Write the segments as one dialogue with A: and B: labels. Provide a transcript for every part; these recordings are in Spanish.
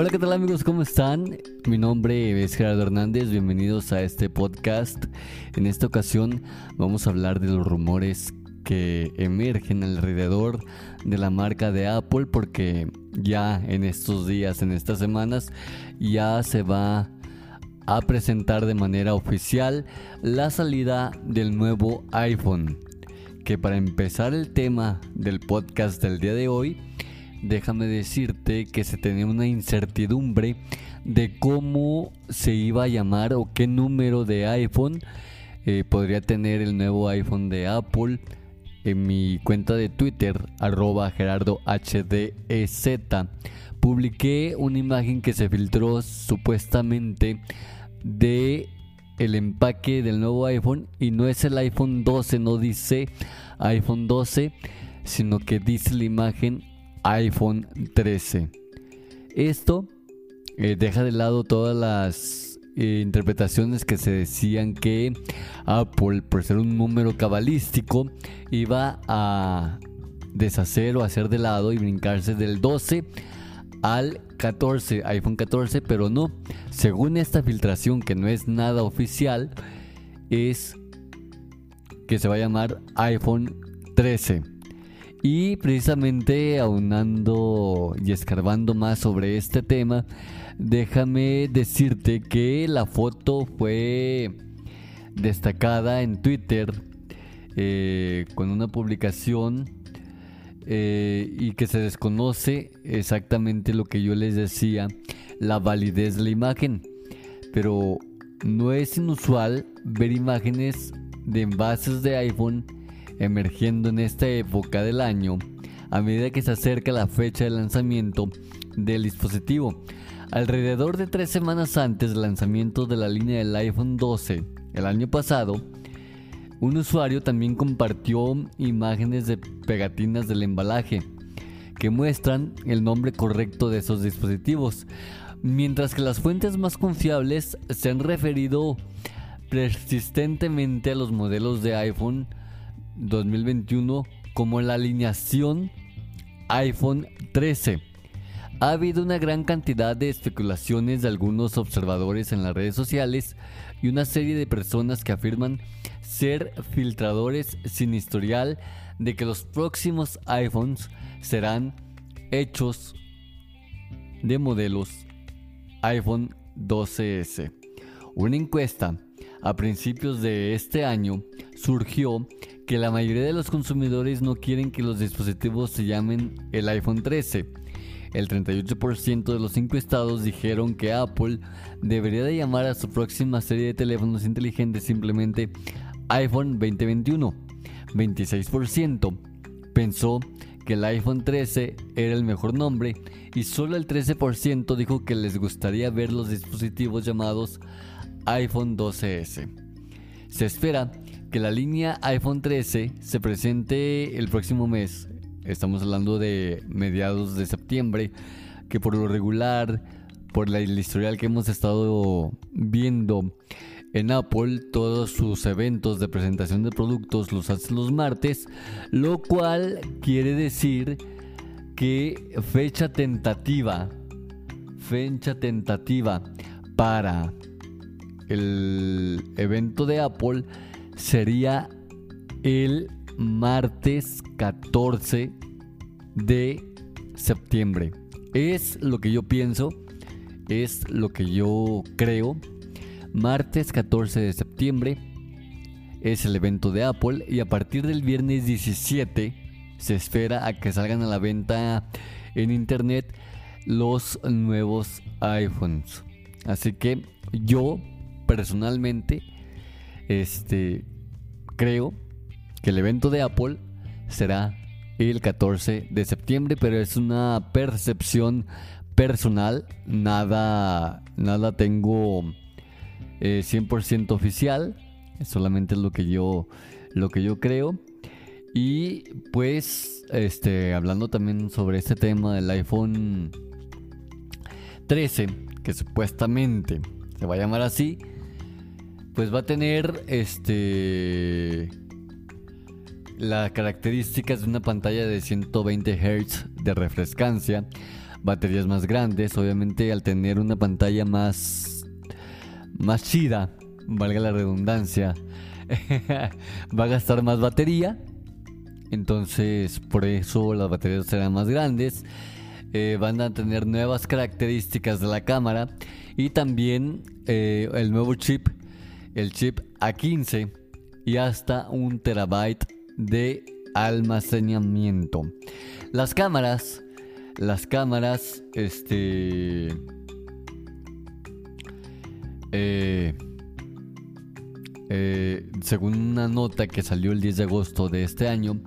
A: Hola, ¿qué tal amigos? ¿Cómo están? Mi nombre es Gerardo Hernández, bienvenidos a este podcast. En esta ocasión vamos a hablar de los rumores que emergen alrededor de la marca de Apple porque ya en estos días, en estas semanas, ya se va a presentar de manera oficial la salida del nuevo iPhone. Que para empezar el tema del podcast del día de hoy, déjame decirte que se tenía una incertidumbre de cómo se iba a llamar o qué número de iPhone eh, podría tener el nuevo iPhone de Apple. En mi cuenta de Twitter, arroba Gerardo HDZ, publiqué una imagen que se filtró supuestamente de el empaque del nuevo iPhone y no es el iPhone 12, no dice iPhone 12, sino que dice la imagen iPhone 13. Esto eh, deja de lado todas las eh, interpretaciones que se decían que Apple, por ser un número cabalístico, iba a deshacer o hacer de lado y brincarse del 12 al 14, iPhone 14, pero no. Según esta filtración, que no es nada oficial, es que se va a llamar iPhone 13. Y precisamente aunando y escarbando más sobre este tema, déjame decirte que la foto fue destacada en Twitter eh, con una publicación eh, y que se desconoce exactamente lo que yo les decía, la validez de la imagen. Pero no es inusual ver imágenes de envases de iPhone emergiendo en esta época del año a medida que se acerca la fecha de lanzamiento del dispositivo. Alrededor de tres semanas antes del lanzamiento de la línea del iPhone 12 el año pasado, un usuario también compartió imágenes de pegatinas del embalaje que muestran el nombre correcto de esos dispositivos, mientras que las fuentes más confiables se han referido persistentemente a los modelos de iPhone 2021 como la alineación iPhone 13. Ha habido una gran cantidad de especulaciones de algunos observadores en las redes sociales y una serie de personas que afirman ser filtradores sin historial de que los próximos iPhones serán hechos de modelos iPhone 12S. Una encuesta a principios de este año surgió que la mayoría de los consumidores no quieren que los dispositivos se llamen el iPhone 13. El 38% de los encuestados dijeron que Apple debería de llamar a su próxima serie de teléfonos inteligentes simplemente iPhone 2021. 26% pensó que el iPhone 13 era el mejor nombre y solo el 13% dijo que les gustaría ver los dispositivos llamados iPhone 12S. Se espera que la línea iPhone 13 se presente el próximo mes. Estamos hablando de mediados de septiembre, que por lo regular, por la, historial que hemos estado viendo en Apple, todos sus eventos de presentación de productos los hacen los martes, lo cual quiere decir que fecha tentativa, fecha tentativa para el evento de Apple sería el martes 14 de septiembre. Es lo que yo pienso, es lo que yo creo. Martes 14 de septiembre es el evento de Apple y a partir del viernes 17 se espera a que salgan a la venta en internet los nuevos iPhones. Así que yo personalmente este creo que el evento de Apple será el 14 de septiembre, pero es una percepción personal, nada, nada tengo 100% eh, oficial, solamente es lo que yo, lo que yo creo. Y pues, este, hablando también sobre este tema del iPhone 13, que supuestamente se va a llamar así, pues va a tener este las características de una pantalla de 120 Hz de refrescancia, baterías más grandes, obviamente al tener una pantalla más más chida, valga la redundancia, va a gastar más batería. Entonces, por eso las baterías serán más grandes. Eh, van a tener nuevas características de la cámara y también eh, el nuevo chip, el chip A15 y hasta un terabyte de almacenamiento. Las cámaras, las cámaras, este, eh, eh, según una nota que salió el 10 de agosto de este año,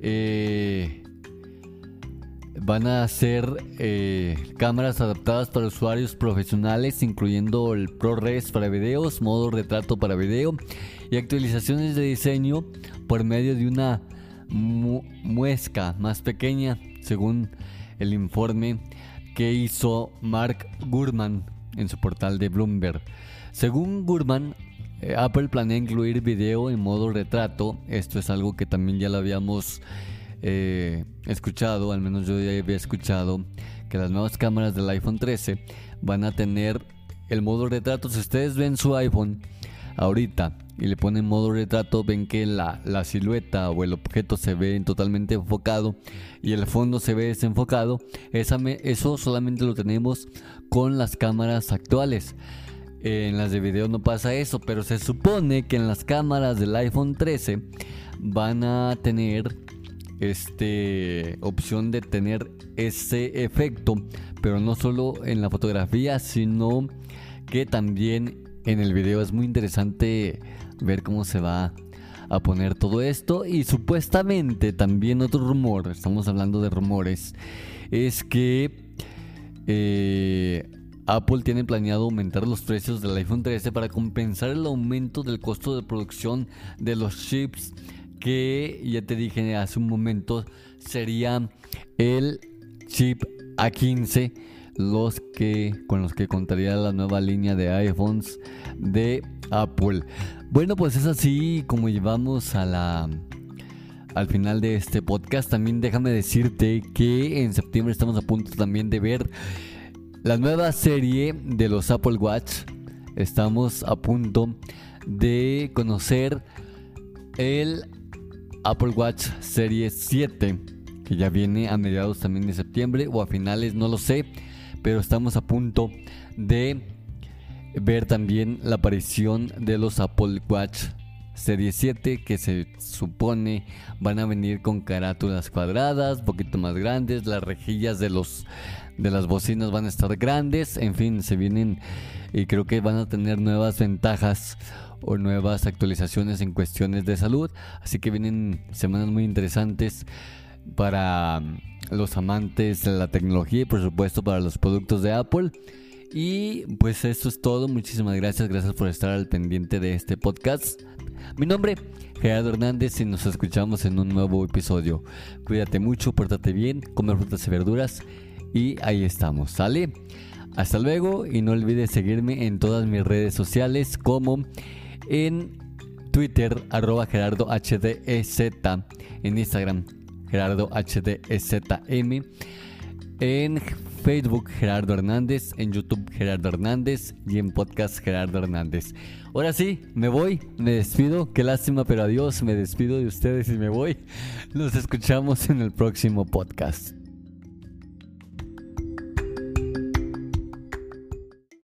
A: eh, van a ser cámaras adaptadas para usuarios profesionales, incluyendo el ProRes para videos, modo retrato para video y actualizaciones de diseño por medio de una muesca más pequeña, según el informe que hizo Mark Gurman en su portal de Bloomberg. Según Gurman, eh, Apple planea incluir video en modo retrato. Esto es algo que también ya lo habíamos eh, escuchado, al menos yo ya había escuchado, que las nuevas cámaras del iPhone 13 van a tener el modo retrato. Si ustedes ven su iPhone ahorita y le ponen modo retrato, ven que la, la silueta o el objeto se ve totalmente enfocado y el fondo se ve desenfocado. Eso solamente lo tenemos con las cámaras actuales. En las de video no pasa eso, pero se supone que en las cámaras del iPhone 13 van a tener este opción de tener ese efecto, pero no solo en la fotografía, sino que también en el video. Es muy interesante ver cómo se va a poner todo esto. Y supuestamente también otro rumor, estamos hablando de rumores, es que eh, Apple tiene planeado aumentar los precios del iPhone 13 para compensar el aumento del costo de producción de los chips que ya te dije hace un momento sería el chip A15 los que con los que contaría la nueva línea de iPhones de Apple. Bueno, pues es así como llevamos a la al final de este podcast. También déjame decirte que en septiembre estamos a punto también de ver la nueva serie de los Apple Watch. Estamos a punto de conocer el Apple Watch Serie 7, que ya viene a mediados también de septiembre o a finales, no lo sé pero estamos a punto de ver también la aparición de los Apple Watch Serie 7 que se supone van a venir con carátulas cuadradas, un poquito más grandes, las rejillas de los de las bocinas van a estar grandes, en fin, se vienen y creo que van a tener nuevas ventajas o nuevas actualizaciones en cuestiones de salud, así que vienen semanas muy interesantes para los amantes de la tecnología y por supuesto para los productos de Apple. Y pues eso es todo. Muchísimas gracias. Gracias por estar al pendiente de este podcast. Mi nombre, Gerardo Hernández, y nos escuchamos en un nuevo episodio. Cuídate mucho, pórtate bien, come frutas y verduras. Y ahí estamos, ¿sale? Hasta luego y no olvides seguirme en todas mis redes sociales como en Twitter, arroba Gerardo HDZ, en Instagram, Gerardo HDZM. En Facebook Gerardo Hernández, en YouTube Gerardo Hernández y en podcast Gerardo Hernández. Ahora sí, me voy, me despido, qué lástima, pero adiós, me despido de ustedes y me voy. Nos escuchamos en el próximo podcast.